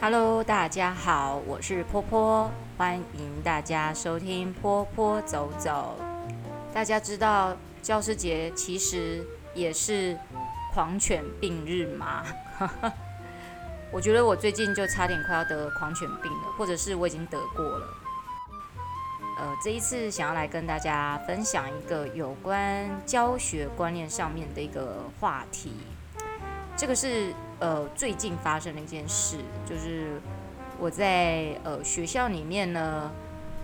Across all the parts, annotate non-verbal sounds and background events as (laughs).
Hello，大家好，我是波波，欢迎大家收听波波走走。大家知道教师节其实也是狂犬病日吗？(laughs) 我觉得我最近就差点快要得狂犬病了，或者是我已经得过了。呃，这一次想要来跟大家分享一个有关教学观念上面的一个话题。这个是呃最近发生的一件事，就是我在呃学校里面呢，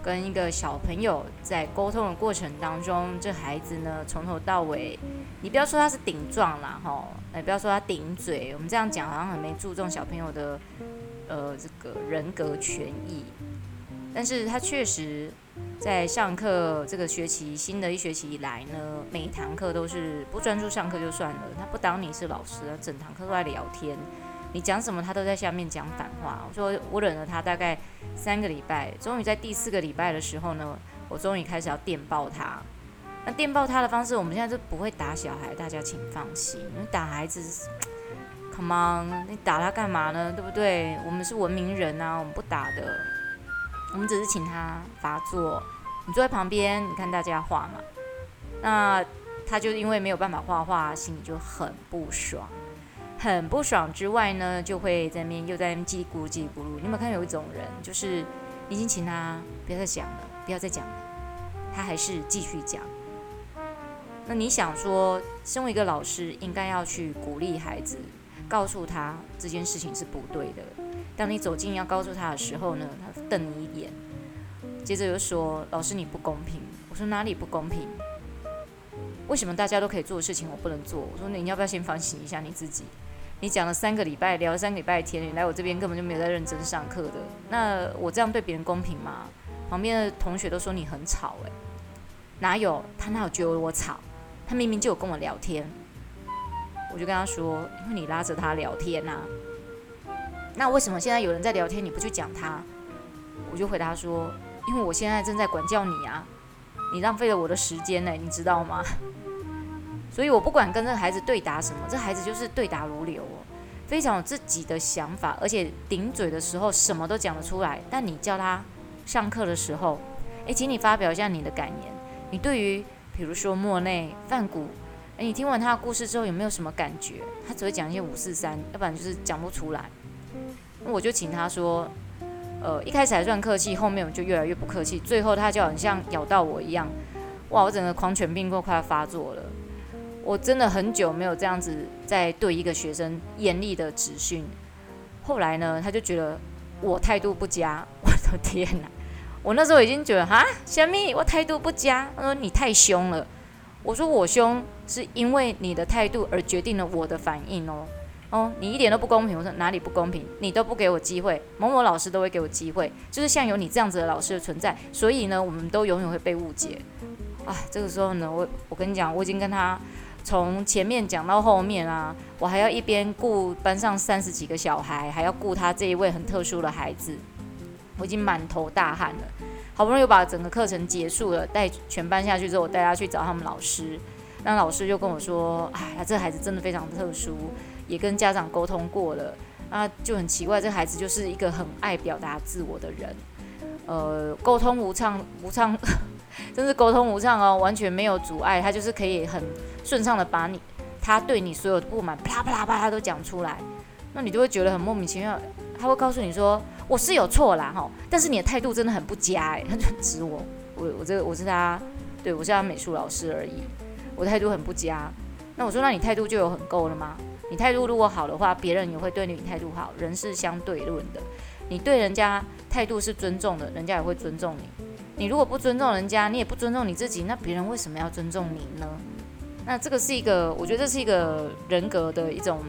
跟一个小朋友在沟通的过程当中，这孩子呢从头到尾，你不要说他是顶撞啦，吼。哎，不要说他顶嘴，我们这样讲好像很没注重小朋友的，呃，这个人格权益。但是他确实在上课这个学期，新的一学期以来呢，每一堂课都是不专注上课就算了，他不当你是老师，整堂课都在聊天，你讲什么他都在下面讲反话。我说我忍了他大概三个礼拜，终于在第四个礼拜的时候呢，我终于开始要电报他。那电报他的方式，我们现在就不会打小孩，大家请放心。你打孩子，come on，你打他干嘛呢？对不对？我们是文明人啊，我们不打的。我们只是请他发作，你坐在旁边，你看大家画嘛。那他就因为没有办法画画，心里就很不爽，很不爽之外呢，就会在面又在叽里咕噜叽里咕噜。你有没有看有一种人，就是已经请他不要再讲了，不要再讲了，他还是继续讲。那你想说，身为一个老师，应该要去鼓励孩子，告诉他这件事情是不对的。当你走近要告诉他的时候呢，他瞪你一眼，接着又说：“老师你不公平。”我说：“哪里不公平？为什么大家都可以做的事情我不能做？”我说：“你要不要先反省一下你自己？你讲了三个礼拜，聊了三个礼拜天，你来我这边根本就没有在认真上课的。那我这样对别人公平吗？旁边的同学都说你很吵，诶，哪有？他哪有觉得我吵？”他明明就有跟我聊天，我就跟他说：“因为你拉着他聊天呐。”那为什么现在有人在聊天，你不去讲他？我就回答说：“因为我现在正在管教你啊，你浪费了我的时间呢，你知道吗？”所以我不管跟这个孩子对答什么，这孩子就是对答如流哦，非常有自己的想法，而且顶嘴的时候什么都讲得出来。但你叫他上课的时候，诶，请你发表一下你的感言，你对于。比如说莫内、梵谷，诶，你听完他的故事之后有没有什么感觉？他只会讲一些五四三，要不然就是讲不出来。那我就请他说，呃，一开始还算客气，后面我就越来越不客气，最后他就很像咬到我一样，哇，我整个狂犬病都快要发作了。我真的很久没有这样子在对一个学生严厉的指训。后来呢，他就觉得我态度不佳，我的天哪！我那时候已经觉得哈，小咪，我态度不佳。他说你太凶了。我说我凶是因为你的态度而决定了我的反应哦。哦，你一点都不公平。我说哪里不公平？你都不给我机会，某某老师都会给我机会，就是像有你这样子的老师的存在，所以呢，我们都永远会被误解。啊，这个时候呢，我我跟你讲，我已经跟他从前面讲到后面啊，我还要一边顾班上三十几个小孩，还要顾他这一位很特殊的孩子。我已经满头大汗了，好不容易把整个课程结束了，带全班下去之后，我带他去找他们老师，那老师就跟我说：“哎，他这孩子真的非常特殊，也跟家长沟通过了，啊，就很奇怪，这孩子就是一个很爱表达自我的人，呃，沟通无畅，无畅，(laughs) 真是沟通无畅哦，完全没有阻碍，他就是可以很顺畅的把你他对你所有的不满，啪啦啪啦啪啦都讲出来，那你就会觉得很莫名其妙，他会告诉你说。”我是有错啦哈，但是你的态度真的很不佳哎，他就指我，我我这个我是他，对我是他美术老师而已，我态度很不佳。那我说，那你态度就有很够了吗？你态度如果好的话，别人也会对你态度好。人是相对论的，你对人家态度是尊重的，人家也会尊重你。你如果不尊重人家，你也不尊重你自己，那别人为什么要尊重你呢？那这个是一个，我觉得这是一个人格的一种。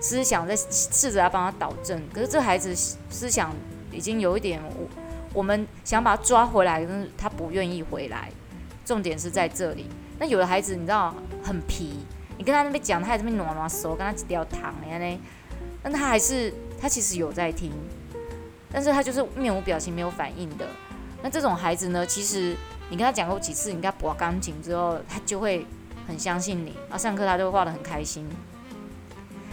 思想在试着要帮他导正，可是这孩子思想已经有一点，我我们想把他抓回来，但是他不愿意回来。重点是在这里。那有的孩子你知道很皮，你跟他那边讲，他还在那边暖暖手，跟他几条糖哎呢，但他还是他其实有在听，但是他就是面无表情，没有反应的。那这种孩子呢，其实你跟他讲过几次，你跟他博钢琴之后，他就会很相信你，啊，上课他就会画得很开心。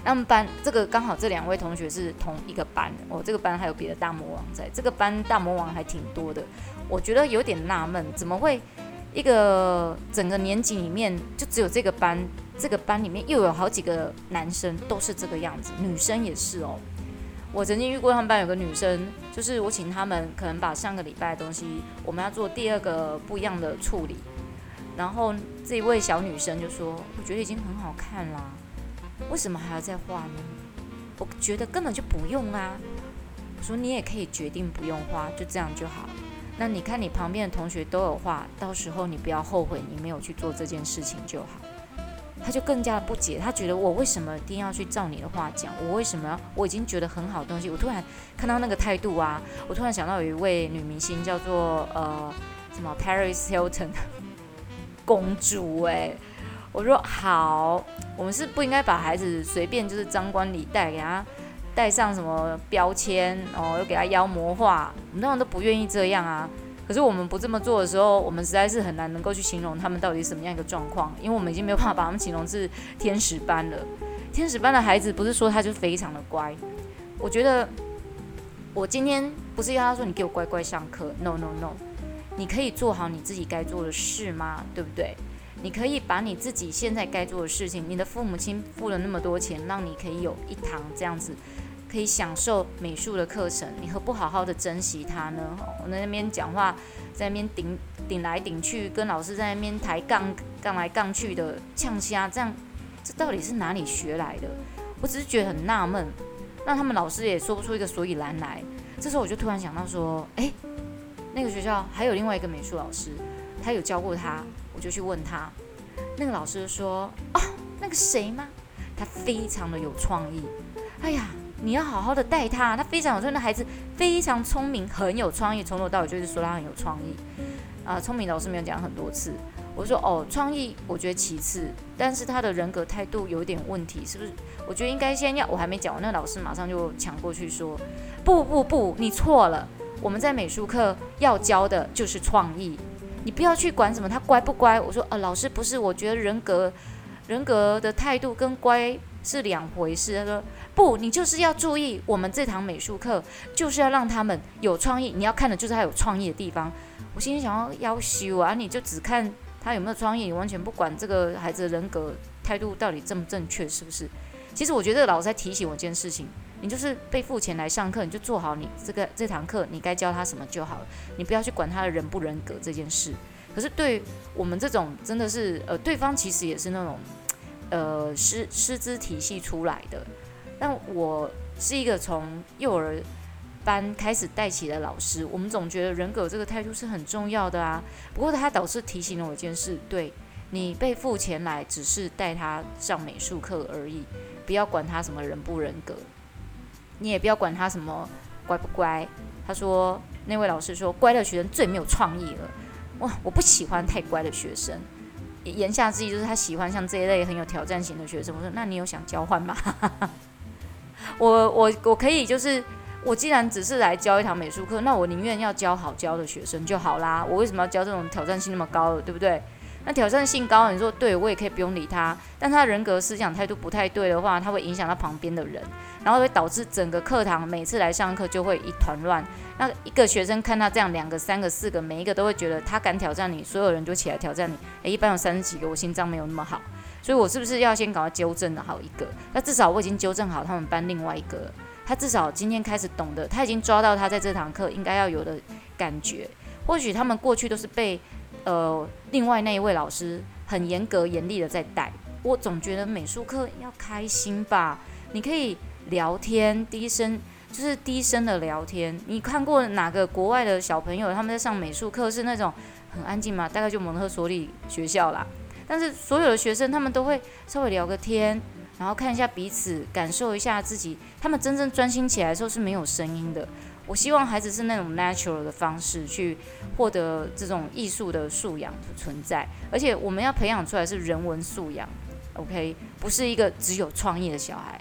他们班这个刚好这两位同学是同一个班，我、哦、这个班还有别的大魔王在，这个班大魔王还挺多的。我觉得有点纳闷，怎么会一个整个年级里面就只有这个班，这个班里面又有好几个男生都是这个样子，女生也是哦。我曾经遇过他们班有个女生，就是我请他们可能把上个礼拜的东西，我们要做第二个不一样的处理，然后这一位小女生就说：“我觉得已经很好看啦。”为什么还要再画呢？我觉得根本就不用啊！我说你也可以决定不用画，就这样就好。那你看你旁边的同学都有画，到时候你不要后悔你没有去做这件事情就好。他就更加不解，他觉得我为什么一定要去照你的话讲？我为什么？我已经觉得很好的东西，我突然看到那个态度啊，我突然想到有一位女明星叫做呃什么 Paris Hilton (laughs) 公主哎、我说好，我们是不应该把孩子随便就是张冠李戴，给他带上什么标签哦，又给他妖魔化，我们当然都不愿意这样啊。可是我们不这么做的时候，我们实在是很难能够去形容他们到底什么样一个状况，因为我们已经没有办法把他们形容是天使班了。天使班的孩子不是说他就非常的乖，我觉得我今天不是要他说你给我乖乖上课，no no no，你可以做好你自己该做的事吗？对不对？你可以把你自己现在该做的事情，你的父母亲付了那么多钱，让你可以有一堂这样子可以享受美术的课程，你何不好好的珍惜它呢？我在那边讲话，在那边顶顶来顶去，跟老师在那边抬杠杠来杠去的呛虾，这样这到底是哪里学来的？我只是觉得很纳闷，让他们老师也说不出一个所以然来。这时候我就突然想到说，诶，那个学校还有另外一个美术老师，他有教过他。我就去问他，那个老师说：“哦，那个谁吗？他非常的有创意。哎呀，你要好好的带他，他非常有创意，那孩子非常聪明，很有创意。从头到尾就是说他很有创意。啊，聪明老师没有讲很多次。我说哦，创意我觉得其次，但是他的人格态度有点问题，是不是？我觉得应该先要。我还没讲完，那老师马上就抢过去说：不不不，你错了。我们在美术课要教的就是创意。”你不要去管什么他乖不乖，我说，呃，老师不是，我觉得人格，人格的态度跟乖是两回事。他说不，你就是要注意，我们这堂美术课就是要让他们有创意，你要看的就是他有创意的地方。我心里想要要修啊，你就只看他有没有创意，你完全不管这个孩子的人格态度到底正不正确，是不是？其实我觉得老师在提醒我一件事情。你就是被付钱来上课，你就做好你这个这堂课，你该教他什么就好了，你不要去管他的人不人格这件事。可是对我们这种真的是，呃，对方其实也是那种，呃，师师资体系出来的。但我是一个从幼儿班开始带起的老师，我们总觉得人格这个态度是很重要的啊。不过他导师提醒了我一件事，对，你被付钱来只是带他上美术课而已，不要管他什么人不人格。你也不要管他什么乖不乖。他说那位老师说，乖的学生最没有创意了。哇，我不喜欢太乖的学生。言下之意就是他喜欢像这一类很有挑战型的学生。我说，那你有想交换吗？(laughs) 我我我可以，就是我既然只是来教一堂美术课，那我宁愿要教好教的学生就好啦。我为什么要教这种挑战性那么高的，对不对？那挑战性高，你说对，我也可以不用理他。但他人格、思想、态度不太对的话，他会影响到旁边的人，然后会导致整个课堂每次来上课就会一团乱。那一个学生看他这样，两个、三个、四个，每一个都会觉得他敢挑战你，所有人就起来挑战你。诶，一般有三十几个，我心脏没有那么好，所以我是不是要先搞快纠正好一个？那至少我已经纠正好他们班另外一个，他至少今天开始懂得，他已经抓到他在这堂课应该要有的感觉。或许他们过去都是被。呃，另外那一位老师很严格、严厉的在带，我总觉得美术课要开心吧？你可以聊天，低声就是低声的聊天。你看过哪个国外的小朋友他们在上美术课是那种很安静吗？大概就蒙特梭利学校啦。但是所有的学生他们都会稍微聊个天，然后看一下彼此，感受一下自己。他们真正专心起来的时候是没有声音的。我希望孩子是那种 natural 的方式去获得这种艺术的素养的存在，而且我们要培养出来是人文素养，OK，不是一个只有创意的小孩。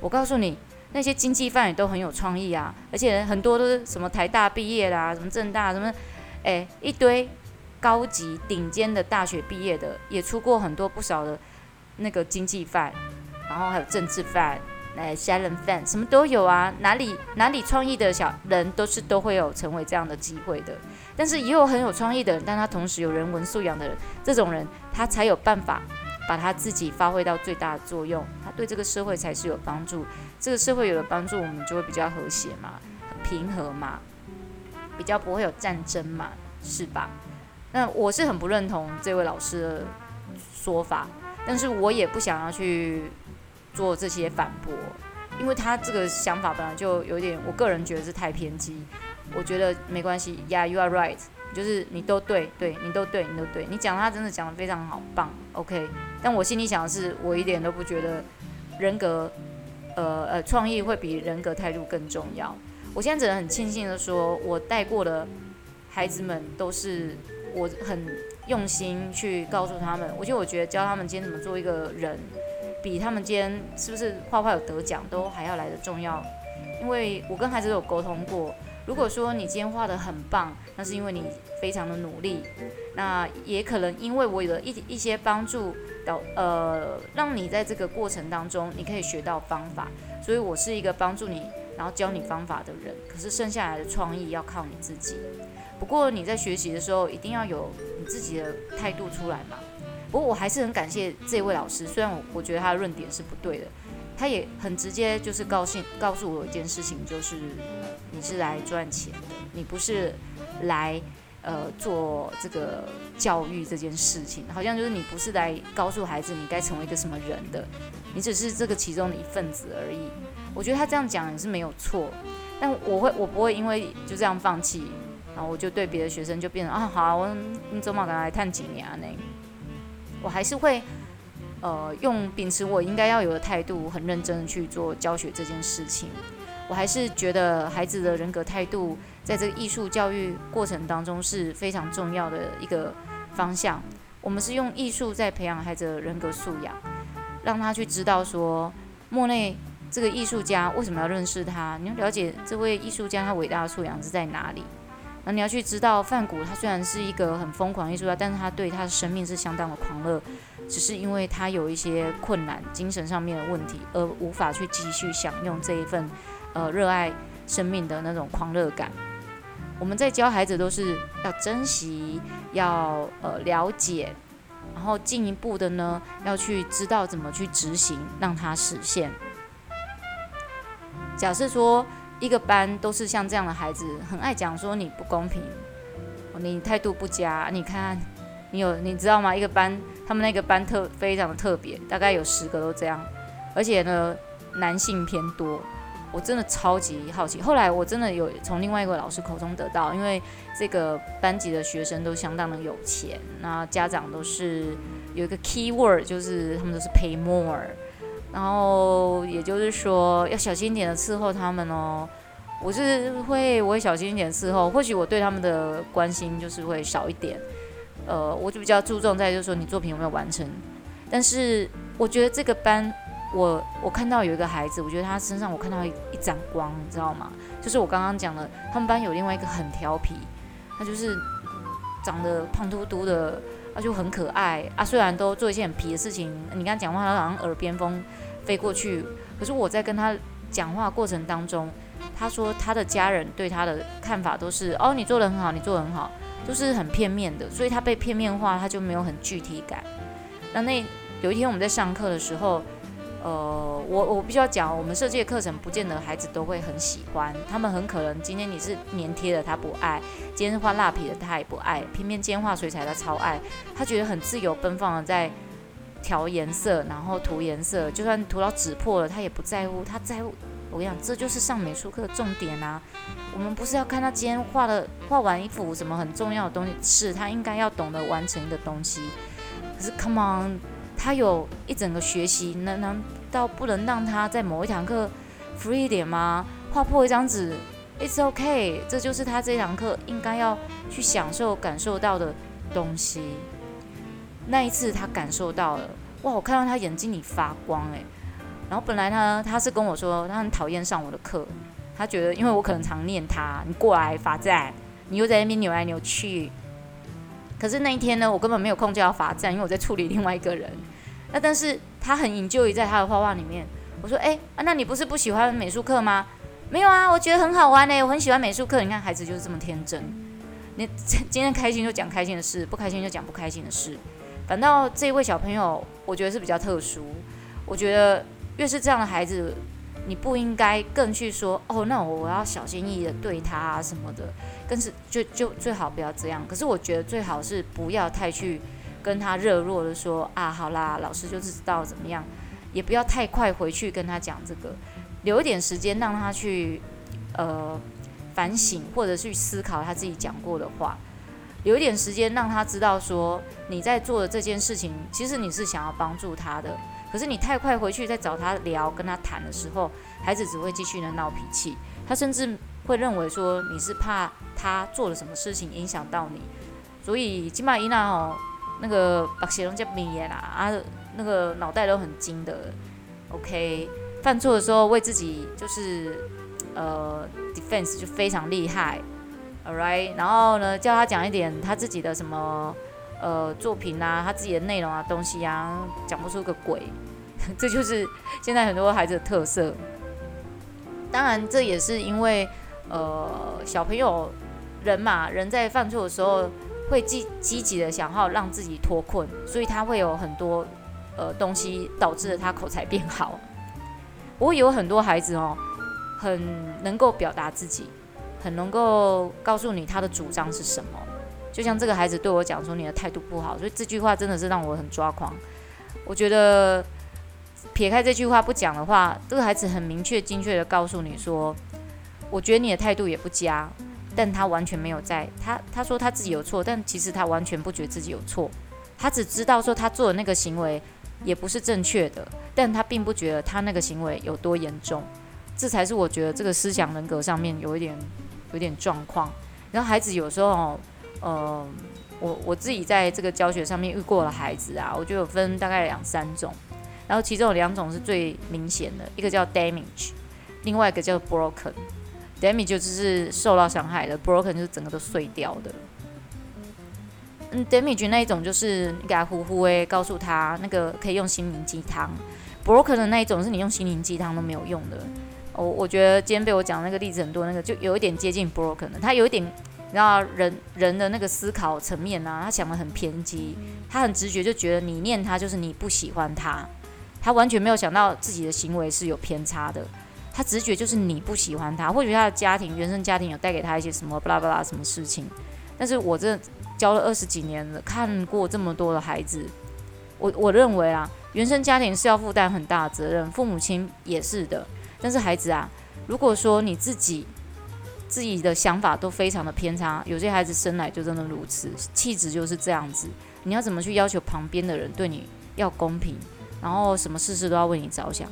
我告诉你，那些经济犯也都很有创意啊，而且很多都是什么台大毕业啦，什么政大什么，哎，一堆高级顶尖的大学毕业的，也出过很多不少的那个经济犯。然后还有政治犯，来 silent fan，什么都有啊。哪里哪里创意的小人都是都会有成为这样的机会的。但是也有很有创意的人，但他同时有人文素养的人，这种人他才有办法把他自己发挥到最大的作用，他对这个社会才是有帮助。这个社会有了帮助，我们就会比较和谐嘛，很平和嘛，比较不会有战争嘛，是吧？那我是很不认同这位老师的说法，但是我也不想要去做这些反驳，因为他这个想法本来就有点，我个人觉得是太偏激。我觉得没关系，Yeah，you are right，就是你都对，对你都对，你都对，你讲他真的讲得非常好，棒，OK。但我心里想的是，我一点都不觉得人格，呃呃，创意会比人格态度更重要。我现在只能很庆幸的说，我带过的孩子们都是我很用心去告诉他们，而且我觉得教他们今天怎么做一个人，比他们今天是不是画画有得奖都还要来得重要。因为我跟孩子都有沟通过。如果说你今天画得很棒，那是因为你非常的努力，那也可能因为我有了一一些帮助，导呃让你在这个过程当中你可以学到方法，所以我是一个帮助你，然后教你方法的人。可是剩下来的创意要靠你自己。不过你在学习的时候一定要有你自己的态度出来嘛。不过我还是很感谢这位老师，虽然我我觉得他的论点是不对的。他也很直接，就是告诉告诉我一件事情，就是你是来赚钱的，你不是来呃做这个教育这件事情，好像就是你不是来告诉孩子你该成为一个什么人的，你只是这个其中的一份子而已。我觉得他这样讲也是没有错，但我会我不会因为就这样放弃，然后我就对别的学生就变成啊好啊，我你走马赶来探几年呢？我还是会。呃，用秉持我应该要有的态度，很认真的去做教学这件事情。我还是觉得孩子的人格态度，在这个艺术教育过程当中是非常重要的一个方向。我们是用艺术在培养孩子的人格素养，让他去知道说，莫内这个艺术家为什么要认识他？你要了解这位艺术家他伟大的素养是在哪里？那你要去知道梵谷，他虽然是一个很疯狂艺术家，但是他对他的生命是相当的狂热。只是因为他有一些困难，精神上面的问题，而无法去继续享用这一份，呃，热爱生命的那种狂热感。我们在教孩子都是要珍惜，要呃了解，然后进一步的呢，要去知道怎么去执行，让他实现。假设说一个班都是像这样的孩子，很爱讲说你不公平，你态度不佳，你看。你有你知道吗？一个班，他们那个班特非常的特别，大概有十个都这样，而且呢，男性偏多。我真的超级好奇。后来我真的有从另外一个老师口中得到，因为这个班级的学生都相当的有钱，那家长都是有一个 key word，就是他们都是 pay more，然后也就是说要小心一点的伺候他们哦。我是会我会小心一点伺候，或许我对他们的关心就是会少一点。呃，我就比较注重在就是说你作品有没有完成，但是我觉得这个班，我我看到有一个孩子，我觉得他身上我看到一一盏光，你知道吗？就是我刚刚讲的，他们班有另外一个很调皮，他就是长得胖嘟嘟的，他就很可爱啊。虽然都做一些很皮的事情，你跟他讲话，他好像耳边风飞过去，可是我在跟他讲话过程当中，他说他的家人对他的看法都是哦，你做得很好，你做得很好。都是很片面的，所以他被片面化，他就没有很具体感。那那有一天我们在上课的时候，呃，我我必须要讲，我们设计的课程不见得孩子都会很喜欢，他们很可能今天你是粘贴的，他不爱；今天是画蜡笔的，他也不爱；偏偏今天画水彩，他超爱。他觉得很自由奔放的在调颜色，然后涂颜色，就算涂到纸破了，他也不在乎，他在乎。我跟你讲，这就是上美术课的重点啊！我们不是要看他今天画的画完一幅什么很重要的东西，是他应该要懂得完成的东西。可是，come on，他有一整个学习，难难道不能让他在某一堂课 free 一点吗？画破一张纸，It's OK，这就是他这堂课应该要去享受、感受到的东西。那一次他感受到了，哇！我看到他眼睛里发光，诶。然后本来呢，他是跟我说他很讨厌上我的课，他觉得因为我可能常念他，你过来罚站，你又在那边扭来扭去。可是那一天呢，我根本没有空叫他罚站，因为我在处理另外一个人。那但是他很引咎于在他的画画里面。我说，哎，啊，那你不是不喜欢美术课吗？没有啊，我觉得很好玩呢，我很喜欢美术课。你看，孩子就是这么天真。你 (laughs) 今天开心就讲开心的事，不开心就讲不开心的事。反倒这一位小朋友，我觉得是比较特殊。我觉得越是这样的孩子，你不应该更去说哦，那我我要小心翼翼的对他啊什么的，更是就就最好不要这样。可是我觉得最好是不要太去跟他热络的说啊，好啦，老师就是知道怎么样，也不要太快回去跟他讲这个，留一点时间让他去呃反省或者去思考他自己讲过的话，留一点时间让他知道说你在做的这件事情，其实你是想要帮助他的。可是你太快回去再找他聊、跟他谈的时候，孩子只会继续的闹脾气。他甚至会认为说你是怕他做了什么事情影响到你。所以金马伊娜哦，那个把血龙叫眯啦啊，那个脑袋都很精的。OK，犯错的时候为自己就是呃 defense 就非常厉害。Alright，然后呢叫他讲一点他自己的什么。呃，作品啊，他自己的内容啊，东西啊，讲不出个鬼，(laughs) 这就是现在很多孩子的特色。当然，这也是因为呃，小朋友人嘛，人在犯错的时候会积积极的想要让自己脱困，所以他会有很多呃东西导致了他口才变好。不过有很多孩子哦，很能够表达自己，很能够告诉你他的主张是什么。就像这个孩子对我讲说，你的态度不好，所以这句话真的是让我很抓狂。我觉得撇开这句话不讲的话，这个孩子很明确、精确地告诉你说，我觉得你的态度也不佳，但他完全没有在他他说他自己有错，但其实他完全不觉得自己有错，他只知道说他做的那个行为也不是正确的，但他并不觉得他那个行为有多严重，这才是我觉得这个思想人格上面有一点有点状况。然后孩子有时候。呃，我我自己在这个教学上面遇过了孩子啊，我就有分大概两三种，然后其中有两种是最明显的，一个叫 damage，另外一个叫 broken。damage 就是受到伤害的，broken 就是整个都碎掉的。嗯，damage 那一种就是你给他呼呼诶，告诉他那个可以用心灵鸡汤；broken 的那一种是你用心灵鸡汤都没有用的。我我觉得今天被我讲那个例子很多，那个就有一点接近 broken 的，他有一点。然后人人的那个思考层面啊，他想得很偏激，他很直觉就觉得你念他就是你不喜欢他，他完全没有想到自己的行为是有偏差的，他直觉就是你不喜欢他，或许他的家庭原生家庭有带给他一些什么巴拉巴拉什么事情，但是我这教了二十几年了，看过这么多的孩子，我我认为啊，原生家庭是要负担很大的责任，父母亲也是的，但是孩子啊，如果说你自己。自己的想法都非常的偏差，有些孩子生来就真的如此，气质就是这样子。你要怎么去要求旁边的人对你要公平，然后什么事事都要为你着想？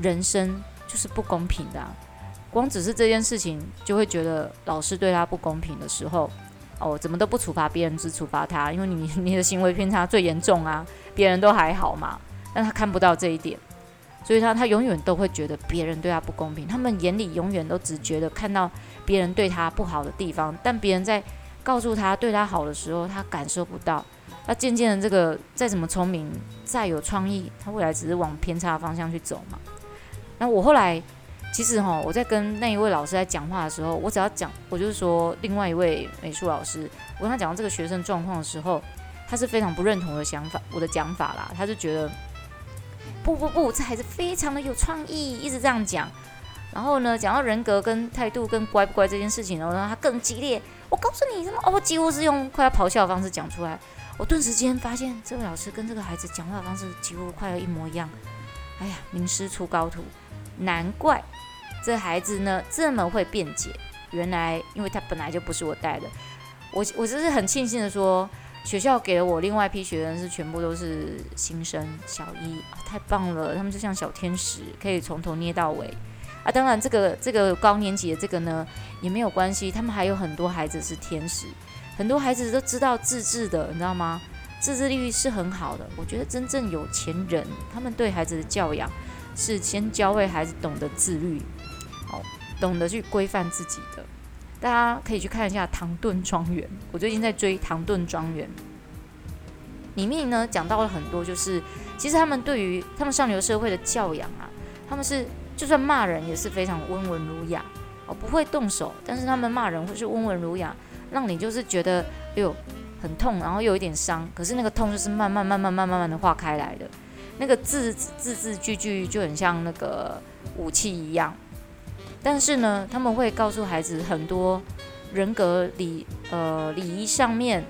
人生就是不公平的，光只是这件事情就会觉得老师对他不公平的时候，哦，怎么都不处罚别人，只处罚他，因为你你的行为偏差最严重啊，别人都还好嘛，但他看不到这一点。所以他他永远都会觉得别人对他不公平，他们眼里永远都只觉得看到别人对他不好的地方，但别人在告诉他对他好的时候，他感受不到。那渐渐的，这个再怎么聪明、再有创意，他未来只是往偏差方向去走嘛。那我后来其实哈，我在跟那一位老师在讲话的时候，我只要讲，我就是说另外一位美术老师，我跟他讲到这个学生状况的时候，他是非常不认同的想法，我的讲法啦，他就觉得。不不不，这孩子非常的有创意，一直这样讲。然后呢，讲到人格跟态度跟乖不乖这件事情，然后让他更激烈。我告诉你，什么？哦，我几乎是用快要咆哮的方式讲出来。我顿时间发现，这位老师跟这个孩子讲话的方式几乎快要一模一样。哎呀，名师出高徒，难怪这孩子呢这么会辩解。原来，因为他本来就不是我带的。我我就是很庆幸的说。学校给了我另外一批学生，是全部都是新生小一，啊，太棒了！他们就像小天使，可以从头捏到尾啊。当然，这个这个高年级的这个呢也没有关系，他们还有很多孩子是天使，很多孩子都知道自制的，你知道吗？自制力是很好的。我觉得真正有钱人，他们对孩子的教养是先教会孩子懂得自律，哦，懂得去规范自己的。大家可以去看一下《唐顿庄园》，我最近在追《唐顿庄园》。里面呢讲到了很多，就是其实他们对于他们上流社会的教养啊，他们是就算骂人也是非常温文儒雅哦，不会动手，但是他们骂人会是温文儒雅，让你就是觉得哎呦很痛，然后又有一点伤，可是那个痛就是慢慢慢慢慢慢慢的化开来的，那个字字字句句就很像那个武器一样，但是呢，他们会告诉孩子很多人格礼呃礼仪上面。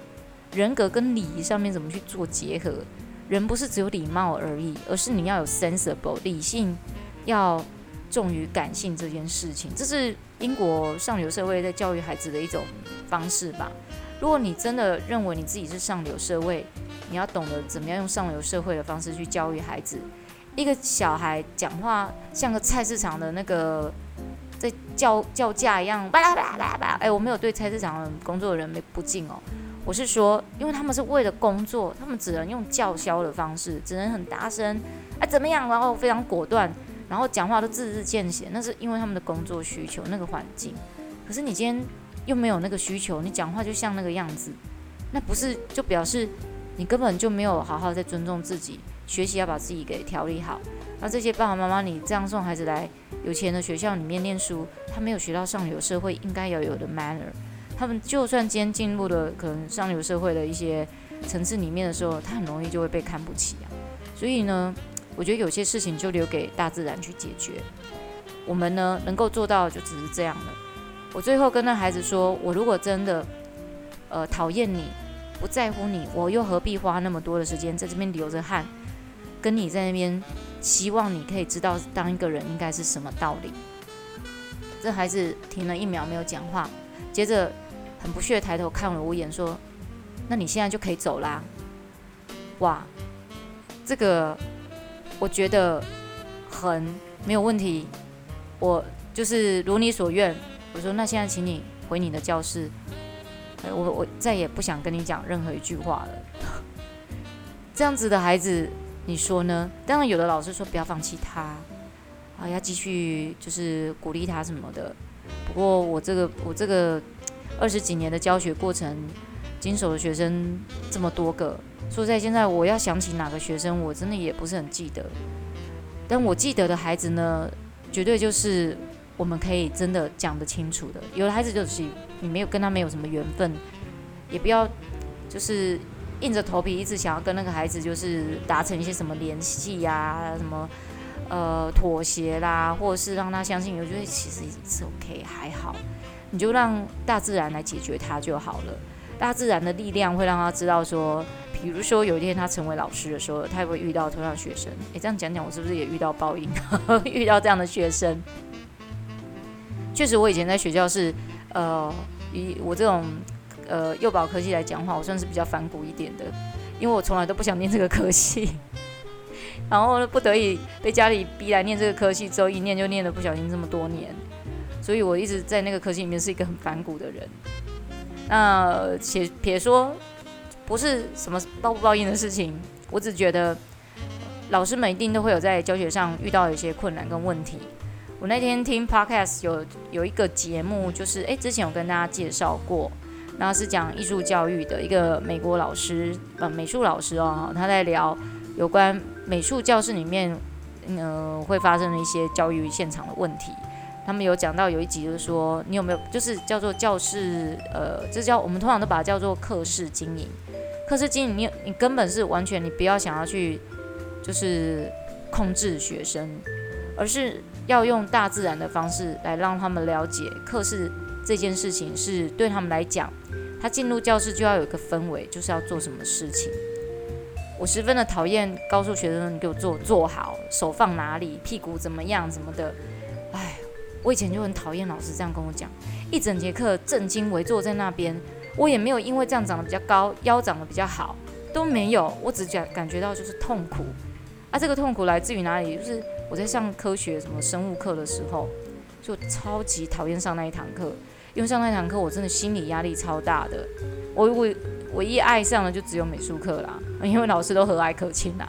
人格跟礼仪上面怎么去做结合？人不是只有礼貌而已，而是你要有 sensible 理性，要重于感性这件事情。这是英国上流社会在教育孩子的一种方式吧。如果你真的认为你自己是上流社会，你要懂得怎么样用上流社会的方式去教育孩子。一个小孩讲话像个菜市场的那个在叫叫价一样，巴拉巴拉巴拉。哎，我没有对菜市场工作的人没不敬哦。我是说，因为他们是为了工作，他们只能用叫嚣的方式，只能很大声，哎，怎么样？然后非常果断，然后讲话都字字见血。那是因为他们的工作需求，那个环境。可是你今天又没有那个需求，你讲话就像那个样子，那不是就表示你根本就没有好好在尊重自己，学习要把自己给调理好。那这些爸爸妈妈，你这样送孩子来有钱的学校里面念书，他没有学到上流社会应该要有的 manner。他们就算今天进入了可能上流社会的一些层次里面的时候，他很容易就会被看不起啊。所以呢，我觉得有些事情就留给大自然去解决。我们呢，能够做到就只是这样了。我最后跟那孩子说：我如果真的呃讨厌你，不在乎你，我又何必花那么多的时间在这边流着汗，跟你在那边希望你可以知道当一个人应该是什么道理？这孩子停了一秒没有讲话，接着。很不屑抬头看了我一眼，说：“那你现在就可以走啦。”哇，这个我觉得很没有问题。我就是如你所愿。我说：“那现在请你回你的教室。”我我再也不想跟你讲任何一句话了。这样子的孩子，你说呢？当然，有的老师说不要放弃他，啊，要继续就是鼓励他什么的。不过我这个我这个。二十几年的教学过程，经手的学生这么多个，说在现在我要想起哪个学生，我真的也不是很记得。但我记得的孩子呢，绝对就是我们可以真的讲得清楚的。有的孩子就是你没有跟他没有什么缘分，也不要就是硬着头皮一直想要跟那个孩子就是达成一些什么联系呀，什么呃妥协啦，或者是让他相信，我觉得其实是 OK 还好。你就让大自然来解决他就好了。大自然的力量会让他知道说，比如说有一天他成为老师的时候，他也会遇到同样学生。诶，这样讲讲，我是不是也遇到报应？(laughs) 遇到这样的学生，确实，我以前在学校是，呃，以我这种呃幼保科系来讲话，我算是比较反骨一点的，因为我从来都不想念这个科系，(laughs) 然后不得已被家里逼来念这个科系，之后一念就念了不小心这么多年。所以我一直在那个科系里面是一个很反骨的人。那且撇说不是什么报不报应的事情，我只觉得老师们一定都会有在教学上遇到一些困难跟问题。我那天听 podcast 有有一个节目，就是诶，之前有跟大家介绍过，那是讲艺术教育的一个美国老师，呃，美术老师哦，他在聊有关美术教室里面，呃，会发生的一些教育现场的问题。他们有讲到有一集，就是说你有没有，就是叫做教室，呃，这叫我们通常都把它叫做课室经营。课室经营，你你根本是完全你不要想要去，就是控制学生，而是要用大自然的方式来让他们了解课室这件事情是对他们来讲，他进入教室就要有一个氛围，就是要做什么事情。我十分的讨厌告诉学生你给我坐坐好，手放哪里，屁股怎么样什么的，哎。我以前就很讨厌老师这样跟我讲，一整节课正襟危坐在那边，我也没有因为这样长得比较高，腰长得比较好，都没有，我只感感觉到就是痛苦，啊，这个痛苦来自于哪里？就是我在上科学什么生物课的时候，就超级讨厌上那一堂课，因为上那堂课我真的心理压力超大的，我我唯一爱上的就只有美术课啦，因为老师都和蔼可亲啦。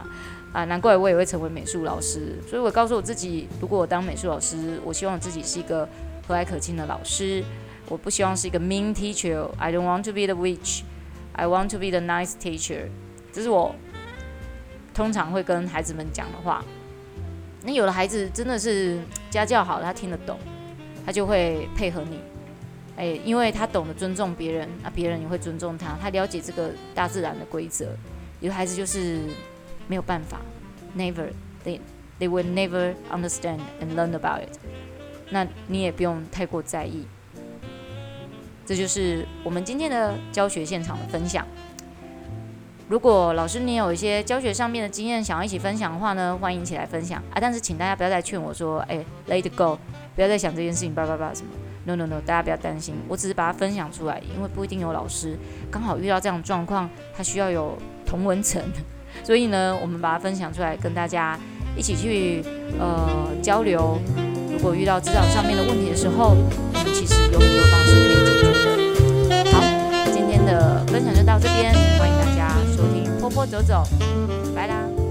啊，难怪我也会成为美术老师。所以我告诉我自己，如果我当美术老师，我希望我自己是一个和蔼可亲的老师。我不希望是一个 mean teacher。I don't want to be the witch. I want to be the nice teacher。这是我通常会跟孩子们讲的话。那有的孩子真的是家教好，他听得懂，他就会配合你。哎，因为他懂得尊重别人，那别人也会尊重他。他了解这个大自然的规则。有的孩子就是没有办法，never they they will never understand and learn about it。那你也不用太过在意。这就是我们今天的教学现场的分享。如果老师你有一些教学上面的经验想要一起分享的话呢，欢迎一起来分享啊！但是请大家不要再劝我说，哎，let it go，不要再想这件事情，叭叭叭什么？No no no，大家不要担心，我只是把它分享出来，因为不一定有老师刚好遇到这样状况，他需要有同文层，(laughs) 所以呢，我们把它分享出来，跟大家一起去呃交流。如果遇到职场上面的问题的时候，我们其实有很多方式可以解决的。好，今天的分享就到这边，欢迎大家收听坡坡走走，拜啦。